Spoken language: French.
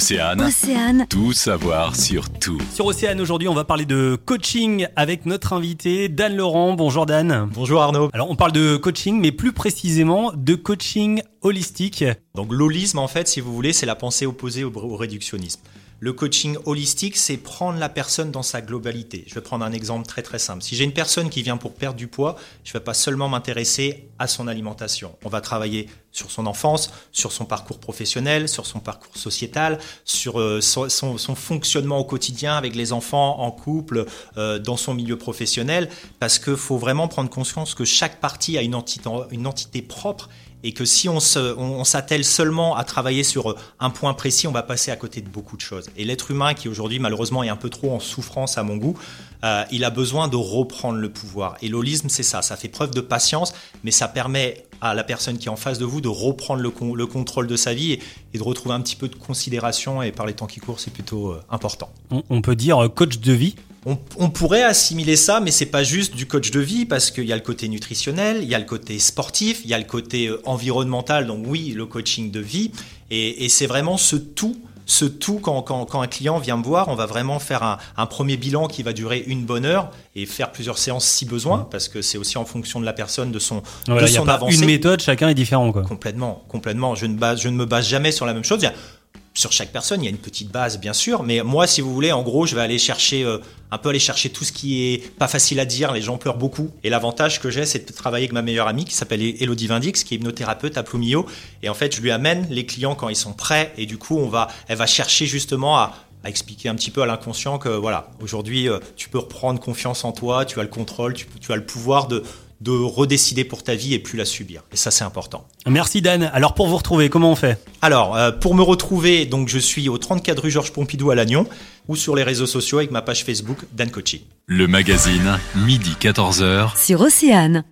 Océane, Océane, tout savoir sur tout. Sur Océane, aujourd'hui, on va parler de coaching avec notre invité Dan Laurent. Bonjour Dan. Bonjour Arnaud. Alors, on parle de coaching, mais plus précisément de coaching holistique. Donc l'holisme, en fait, si vous voulez, c'est la pensée opposée au, au réductionnisme. Le coaching holistique, c'est prendre la personne dans sa globalité. Je vais prendre un exemple très très simple. Si j'ai une personne qui vient pour perdre du poids, je ne vais pas seulement m'intéresser à son alimentation. On va travailler sur son enfance, sur son parcours professionnel, sur son parcours sociétal, sur euh, son, fonctionnement au quotidien avec les enfants, en couple, euh, dans son milieu professionnel, parce qu'il faut vraiment prendre conscience que chaque partie a une entité, propre et que si on se- seulement à travailler sur un point précis, on va passer à côté de beaucoup de choses. Et l'être humain, qui aujourd'hui malheureusement est un peu trop en souffrance à mon goût, euh, il a besoin de reprendre le pouvoir. Et l'holisme, c'est ça, ça fait preuve de patience, mais ça permet à la personne qui est en face de vous de reprendre le, con- le contrôle de sa vie et, et de retrouver un petit peu de considération. Et par les temps qui courent, c'est plutôt euh, important. On, on peut dire coach de vie? On, on pourrait assimiler ça, mais c'est pas juste du coach de vie parce qu'il y a le côté nutritionnel, il y a le côté sportif, il y a le côté euh, environnemental. Donc oui, le coaching de vie, et, et c'est vraiment ce tout. Ce tout, quand, quand, quand un client vient me voir, on va vraiment faire un, un premier bilan qui va durer une bonne heure et faire plusieurs séances si besoin, parce que c'est aussi en fonction de la personne, de son, Voilà, de il n'y a son pas avancée. une méthode, chacun est différent. Quoi. Complètement, complètement. Je ne, base, je ne me base jamais sur la même chose. Il y a- sur chaque personne, il y a une petite base, bien sûr, mais moi, si vous voulez, en gros, je vais aller chercher, euh, un peu aller chercher tout ce qui est pas facile à dire. Les gens pleurent beaucoup. Et l'avantage que j'ai, c'est de travailler avec ma meilleure amie qui s'appelle Elodie Vindix, qui est hypnothérapeute à Plumio. Et en fait, je lui amène les clients quand ils sont prêts. Et du coup, elle va chercher justement à, expliquer un petit peu à l'inconscient que voilà, aujourd'hui, euh, tu peux reprendre confiance en toi, tu as le contrôle, tu as le pouvoir de, de redécider pour ta vie et plus la subir. Et ça, c'est important. Merci Dan. Alors, pour vous retrouver, comment on fait? Alors, euh, pour me retrouver, donc je suis au 34 rue Georges Pompidou à Lannion ou sur les réseaux sociaux avec ma page Facebook Dan Coaching. Le magazine, midi 14h. sur Océane.